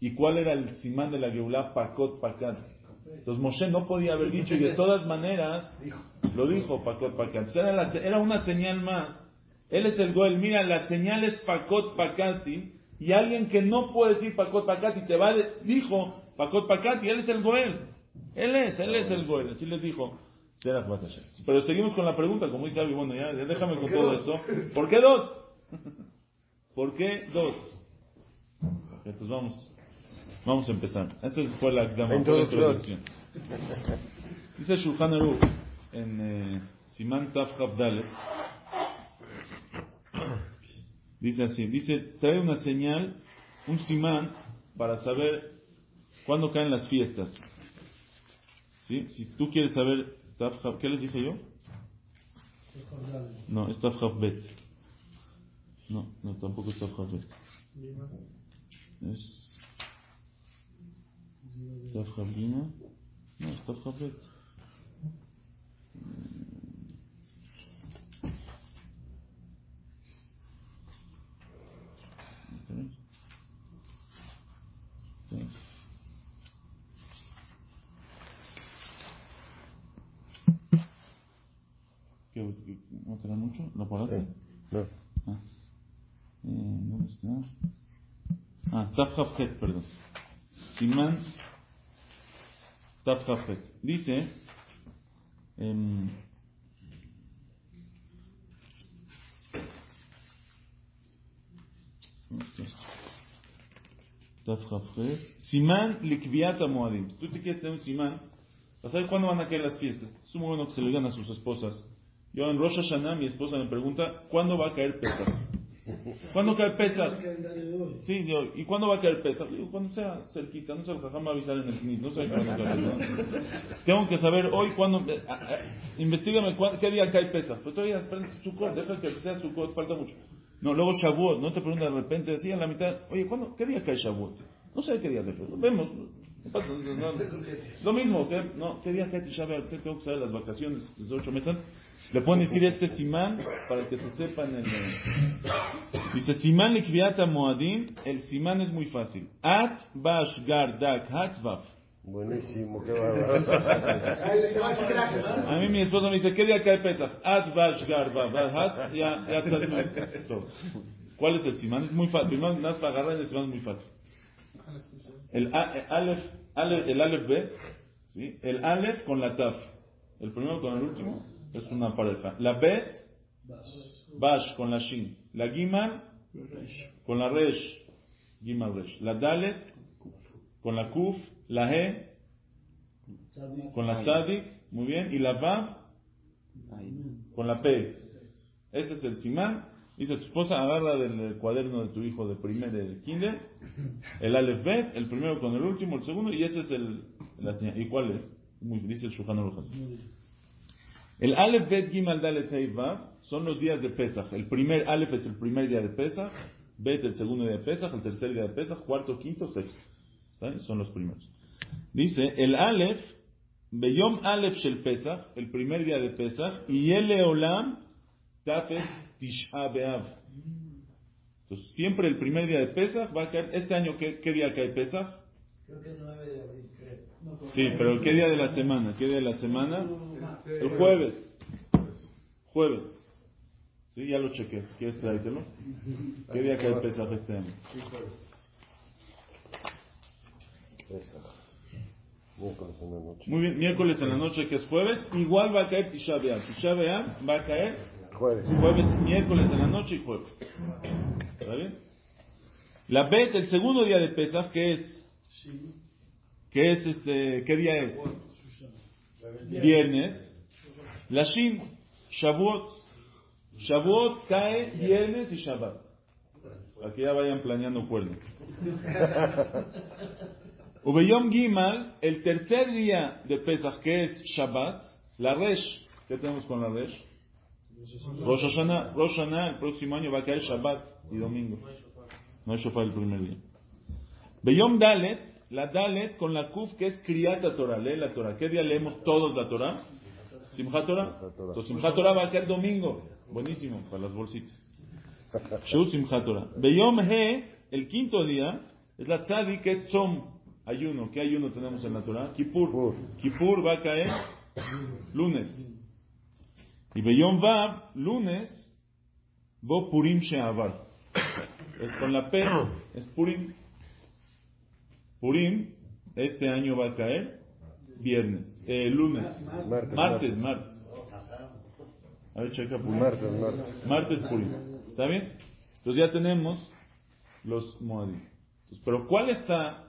¿Y cuál era el simán de la Geulah? Pakot Pakat. Entonces Moshe no podía haber dicho y de todas maneras lo dijo Pakot Pakat. Era, la, era una señal más. Él es el Goel. Mira, la señal es Pakot Pakati. Y alguien que no puede decir Pakot Pakati te va de, dijo Pakot Pakati. Él es el Goel. Él es, él es el Goel. Así les dijo. Pero seguimos con la pregunta, como dice alguien, bueno, ya, ya déjame con todo esto. ¿Por qué dos? ¿Por qué dos? Entonces vamos, vamos a empezar. Esta fue la, la, la introducción. Dice Shulchan Aruch en eh, Siman Taf Dalet. Dice así, dice, trae una señal, un simán, para saber cuándo caen las fiestas. ¿Sí? Si tú quieres saber, ¿qué les dije yo? No, es Taf Bet. No, no, tampoco es Taf Bet. Es Taf Bina. No, es Taf Bet. ¿No te da mucho? ¿Lo paraste? Sí. No. Ah. Eh, ¿Dónde está? Tafhafet, perdón. Simán Tafhafet. Dice, eh. Simán Likviat Moadim. Tú te quieres tener un simán, para saber cuándo van a caer las fiestas. Es muy bueno que se le digan a sus esposas. Yo en Rosh Hashanah, mi esposa me pregunta, ¿cuándo va a caer Pesach? ¿Cuándo cae Pesach? Sí, yo, ¿y cuándo va a caer Pesach? Digo, cuando sea cerquita, no sé, jajam va a avisar en el CNIS, no sé cuándo Tengo que saber hoy cuándo, eh, eh, investigame cuándo, qué día cae Pesach. Pero todavía, esperen, Sukkot, deja que sea Sukkot, falta mucho. No, luego Shavuot, no te preguntas de repente, así en la mitad, oye, ¿cuándo, ¿qué día cae Shavuot? No sé qué día cae Shavuot, vemos. No lo mismo, ¿qué, no, ¿qué día cae Tisha B'Av? Tengo que saber las vacaciones, desde ocho meses. Le pueden decir este simán para que se sepan el... Dice, simán likviata moadim, el simán es muy fácil. At bash gar dak hatzvaf. Buenísimo, qué bárbaro. A mí mi esposa me dice, ¿qué día cae Pesach? At bash gar hat, ya, ya. ¿Cuál es el simán? Es muy fácil. Primero, nada para agarrar el simán es muy fácil. El alef, alef, el alef B, ¿sí? el alef con la taf. El primero con el último es una pareja. La Bet, Bash con la Shin. La Gimal con la Resh. Gimal Resh. La Dalet con la Kuf. La He con la Tzadik. Muy bien. Y la Vav con la P. Ese es el Simán. Dice tu esposa, agarra del cuaderno de tu hijo de primer del kinder, el Aleph Bet, el primero con el último, el segundo, y ese es el. ¿Y cuál es? Dice el Aruch el Aleph Bet Gimal Dalet son los días de Pesach. El primer Aleph es el primer día de Pesach, Bet el segundo día de Pesach, el tercer día de Pesach, cuarto, quinto, sexto. Son los primeros. Dice, el Aleph, Beyom Aleph Shel Pesach, el primer día de Pesach, y el Eolam Tafet Tisha Beav. Entonces, siempre el primer día de Pesach va a caer, este año, ¿qué, qué día cae Pesach? Creo que es 9 de abril, creo. Sí, pero ¿qué día de la semana? ¿Qué día de la semana? El jueves. Jueves. Sí, ya lo chequé. ¿Quieres traértelo? ¿Qué día cae Pesach este año? Miércoles en la noche. Muy bien, miércoles en la noche que es jueves, igual va a caer Tisha B'Av. Tisha B'Av va a caer Jueves. jueves, miércoles en la noche y jueves. ¿Está bien? La Bet, el segundo día de Pesach, que es, que es este, ¿qué día es? Viernes. La Shin, Shavuot. Shavuot cae viernes y Shabbat. Aquí ya vayan planeando cuernos. Ubeyom Gimal, el tercer día de Pesach, que es Shabbat, la Resh, ¿qué tenemos con la Resh? Rosh Hashanah, Rosh Hashanah, el próximo año va a caer Shabbat y domingo. No hay shofar el primer día. Beyom Dalet, la Dalet con la Kuf, que es Kriyata Torah, lee la Torah. ¿Qué día leemos todos la Torah? Simchat Torah. Entonces Simchat Torah va a caer domingo. Buenísimo, para las bolsitas. Shu Simchat Torah. Beyom He, el quinto día, es la Tzadi, que ayuno. ¿Qué ayuno tenemos en la Torah? Kippur. Kippur va a caer lunes. Y Beyom Vav, lunes, Bo Purim She'avar. Es con la P, es Purim. Purim, este año va a caer viernes, eh, lunes, Martes, martes, martes. A ver, checa Purim. Martes, martes. Martes Purim. ¿Está bien? Entonces ya tenemos los Moadim. Entonces, Pero ¿cuál está?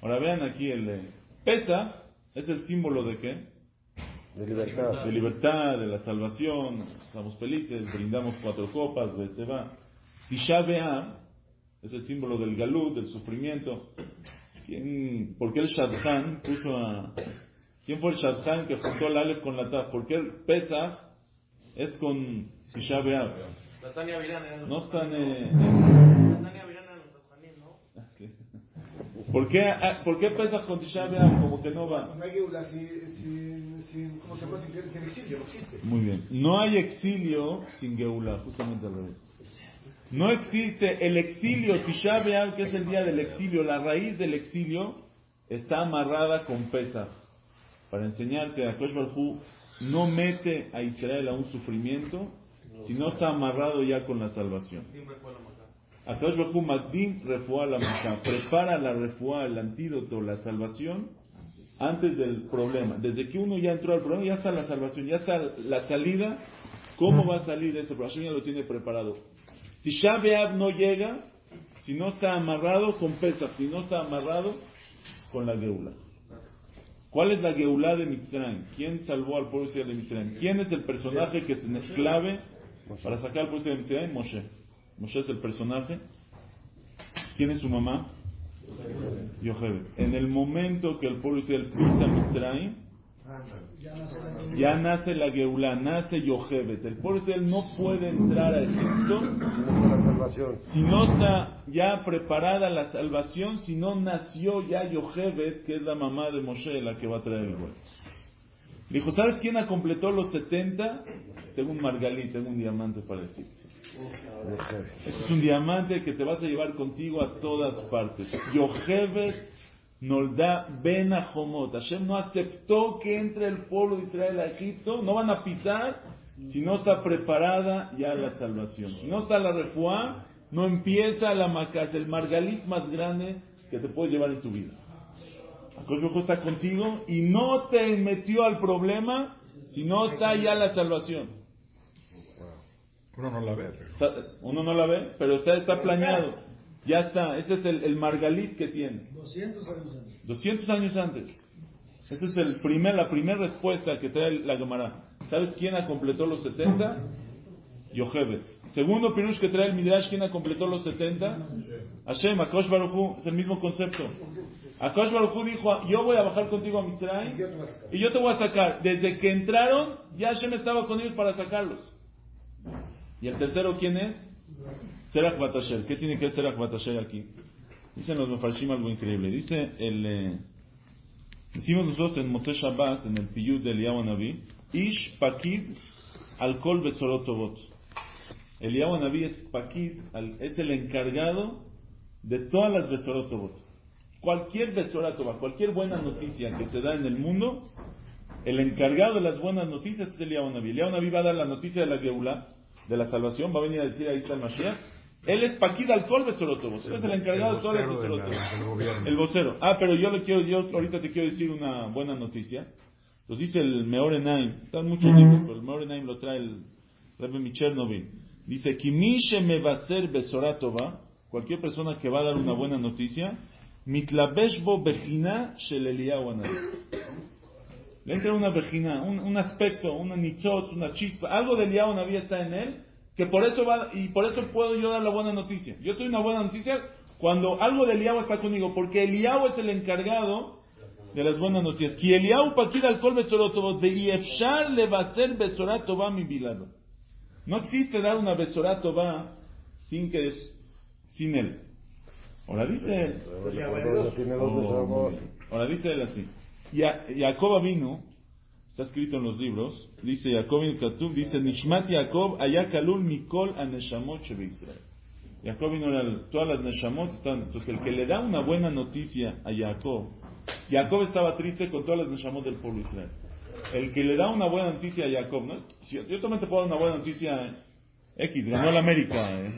Ahora vean aquí el eh, Pesa, es el símbolo de qué? De libertad. de libertad, de la salvación, estamos felices, brindamos cuatro copas, se va. Tisha es el símbolo del galut, del sufrimiento. ¿Quién, ¿Por qué el Shadchan puso a... ¿Quién fue el Shadchan que juntó el Aleph con la Taf? ¿Por qué el Pesach es con Tisha B'Av? La Tania Virán era No están... eh, La Tania Virán era nuestro Janín, ¿no? ¿Por qué, ah, ¿Por qué Pesach con Tisha B'Av? Como que no va. No hay sin, sin, ¿cómo se llama? Sin, sin exilio, no existe. Muy bien. No hay exilio sin Geula, justamente al revés. No existe el exilio, Tisha que es el día del exilio, la raíz del exilio está amarrada con Pesach. Para enseñarte a Kosh Baruj Hu, no mete a Israel a un sufrimiento si no está amarrado ya con la salvación. Siempre fue la macá. Akadosh Baruj Hu Magdim refuá la Masha. Prepara la refuá, el antídoto, la salvación antes del problema. Desde que uno ya entró al problema, ya está la salvación, ya está la salida. ¿Cómo va a salir de este problema? Ya lo tiene preparado. Tisha B'Av no llega si no está amarrado con Pesach, si no está amarrado con la Geula. ¿Cuál es la Geulá de Mitzrayim? ¿Quién salvó al pueblo de Mitzrayim? ¿Quién es el personaje que es clave para sacar al pueblo de Mitzrayim? Moshe. Moshe es el personaje. ¿Quién es su mamá? Yochebed. En el momento que el pueblo Israel pisa Mitzrayim, ya nace la Geulá, nace Yochebed. El pueblo de Israel no puede entrar a Egipto si no está ya preparada la salvación, si no nació ya Yochebed, que es la mamá de Moshe, la que va a traer el huevo. Le dijo, ¿sabes quién ha completado los 70? Tengo un margalí, tengo un diamante para decirte. Este es un diamante que te vas a llevar contigo a todas partes. Yochebed Nolda Ben Ahomot. Hashem no aceptó que entre el pueblo de Israel a Egipto. No van a pisar si no está preparada ya la salvación. Si no está la refuá, no empieza la macas, el margaliz más grande que te puedes llevar en tu vida. Hu está contigo y no te metió al problema si no está ya la salvación. Uno no la ve, pero... Está- uno no la ve, pero está, está planeado. Ya está. Ese es el, el margalit que tiene. 200 años antes. 200 años antes. Esa es el primer, la primera respuesta que trae la Gemara. ¿Sabes quién ha completado los 70? Yochebed. Segundo pirush que trae el Midrash, ¿quién ha completado los 70? Hashem, Akosh Baruj Hu, es el mismo concepto. Akosh Baruj Hu dijo, yo voy a bajar contigo a Mitzrayim y yo te voy a sacar. Desde que entraron, ya Hashem estaba con ellos para sacarlos. ¿Y el tercero quién es? Serach Batasher. ¿Qué tiene que ver Serach Batasher aquí? Dicen los Mefarshim algo increíble. Dice el... eh, Hicimos nosotros en Moshe Shabbat, en el Piyut de Eliyahu Naví, Ish Pakid Alcohol Besorotobot. Eliyahu Naví es Pakid, es el encargado de todas las Besorotobot. Cualquier Besorotobot, cualquier buena noticia que se da en el mundo, el encargado de las buenas noticias es Eliyahu Naví. Eliyahu Naví va a dar la noticia de la Geula, de la salvación, va a venir a decir ahí está el Mashiach, Él es Paquid Alcohol Besorotobos. Él es el encargado de todas las Besorotobos. El vocero. Ah, pero yo le quiero, yo ahorita te quiero decir una buena noticia. Los dice el Meor Enaim. Están muchos libros, pero el Meor Enaim lo trae el Rebbe Michernovin. Dice, Kimishe me va a ser Besoratova, cualquier persona que va a dar una buena noticia, Mitlabeshbo Bejina Sheleliyahu Le entra una vejina, un, un, aspecto, una nichot, una chispa, algo de Eliyahu Naví está en él, que por eso va, y por eso puedo yo dar la buena noticia. Yo soy una buena noticia cuando algo de Eliyahu está conmigo, porque Eliyahu es el encargado de las buenas noticias. Ki Eliyahu Pakir Alcohol Besorotova, de Yefshar le va a ser Besoratova mi bilado. No existe dar una besorato va sin que sin él. Ahora dice él. Oh, ahora dice él así. Jacob vino, está escrito en los libros, dice Jacob Katub, dice Nishmat Jacob ayakalul mikol aneshamot Israel. Jacob vino, todas las neshamot están, entonces el que le da una buena noticia a Jacob, Jacob estaba triste con todas las neshamot del pueblo Israel el que le da una buena noticia a Jacob, ¿no? Yo también te puedo dar una buena noticia X, ganó el América, eh,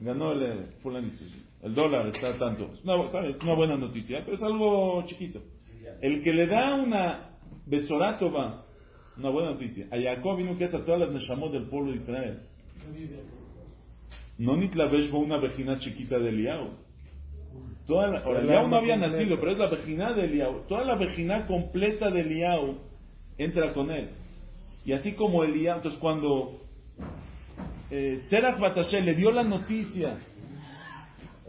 ganó el, eh, el dólar está tanto. Es una, buena noticia, pero es algo chiquito. El que le da una besoratova, una buena noticia, a Jacob vino que es a todas las neshamot del pueblo de Israel. No ni la ves una vejina chiquita de Eliao. Toda la, ahora, Eliau no había nacido, pero es la vejina de Eliau. Toda la vejina completa de Eliau entra con él. Y así como Eliau, entonces cuando eh, Serach Batashe le dio la noticia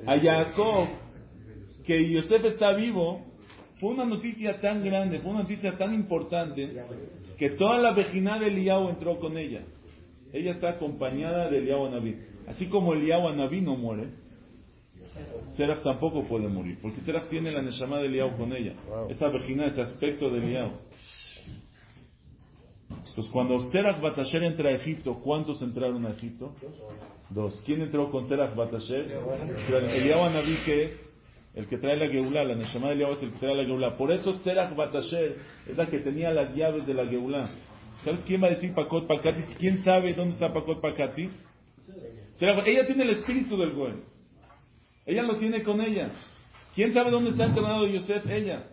a Jacob que Yosef está vivo, fue una noticia tan grande, fue una noticia tan importante, que toda la vejina de Eliau entró con ella. Ella está acompañada de Eliau Anabí. Así como Eliau Anabí no muere, Serach tampoco puede morir, porque Serach tiene la Neshama de Eliau con ella. Esa vagina, ese aspecto de Eliau. Entonces, cuando Serach Batasher entra a Egipto, ¿cuántos entraron a Egipto? Dos. ¿Quién entró con Serach Batasher? Eliau Anabí, que es el que trae la Geulá, la Neshama de es el que trae la Geulá. Por eso Serach Batasher es la que tenía las llaves de la Geulá. ¿Sabes quién va a decir Pakot Pakati? ¿Quién sabe dónde está Pakot Pakati? Ella tiene el espíritu del Goen. Ella lo tiene con ella. ¿Quién sabe dónde está entrenado Yosef? Ella.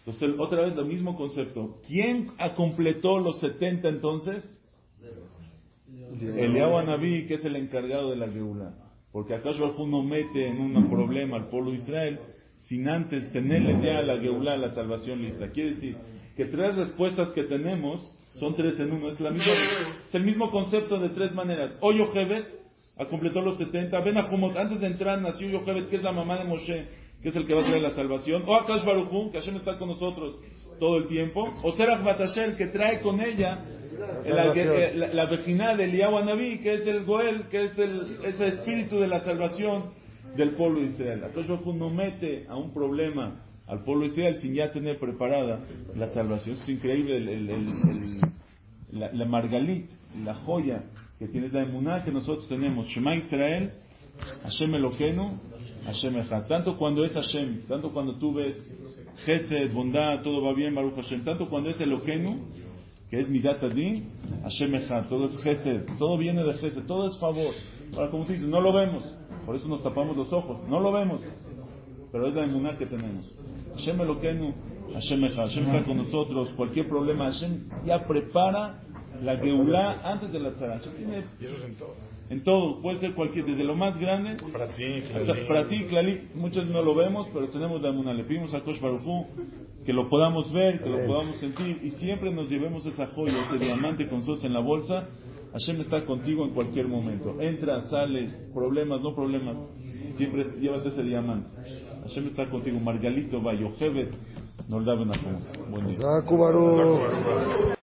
Entonces, otra vez, el mismo concepto. ¿Quién completó los 70 entonces? Eliyahu Anabí, que es el encargado de la Geula. Porque acaso no mete en un problema al pueblo de Israel sin antes tenerle ya la Geula, la salvación lista. Quiere decir que tres respuestas que tenemos son tres en uno. Es, la misma, es el mismo concepto de tres maneras. O Yochebet, a completó los 70. Ben Ahumot, antes de entrar nació Yochebet, que es la mamá de Moshe, que es el que va a traer la salvación. O Akash Baruchum, que Hashem está con nosotros todo el tiempo. O Serach Batasher, que trae con ella la, la, la vecina de Eliyahu Naví, que es el Goel, que es el ese espíritu de la salvación del pueblo de Israel. Akash no mete a un problema al pueblo de Israel sin ya tener preparada la salvación. Es increíble el, el, el, la, la margalit, la joya que tienes la emuná que nosotros tenemos. Shema Israel, Hashem Eloqueno, Hashem Echad. Tanto cuando es Hashem, tanto cuando tú ves Gesed, bondad, todo va bien, Baruch Hashem. Tanto cuando es Eloqueno, que es Midat Adin, Hashem Echad. Todo es Gesed, todo viene de Gesed, todo es favor. Ahora, como dices, no lo vemos, por eso nos tapamos los ojos, no lo vemos, pero es la emuná que tenemos. Hashem Eloqueno, Hashem Echad. Hashem está con nosotros, cualquier problema, Hashem ya prepara la Geulá antes de la Tzara. Tiene en todo. puede ser cualquier, desde lo más grande para ti, hasta para ti, Clali. Muchos no lo vemos, pero tenemos la Muna. Le pedimos a Kosh Barufu que lo podamos ver, que lo podamos sentir y siempre nos llevemos esa joya, ese diamante con nosotros en la bolsa. Hashem está contigo en cualquier momento. Entra, sales, problemas, no problemas. Siempre llévate ese diamante. Hashem está contigo. Margalito, Bayo, Hevet, Noldaben Buen día.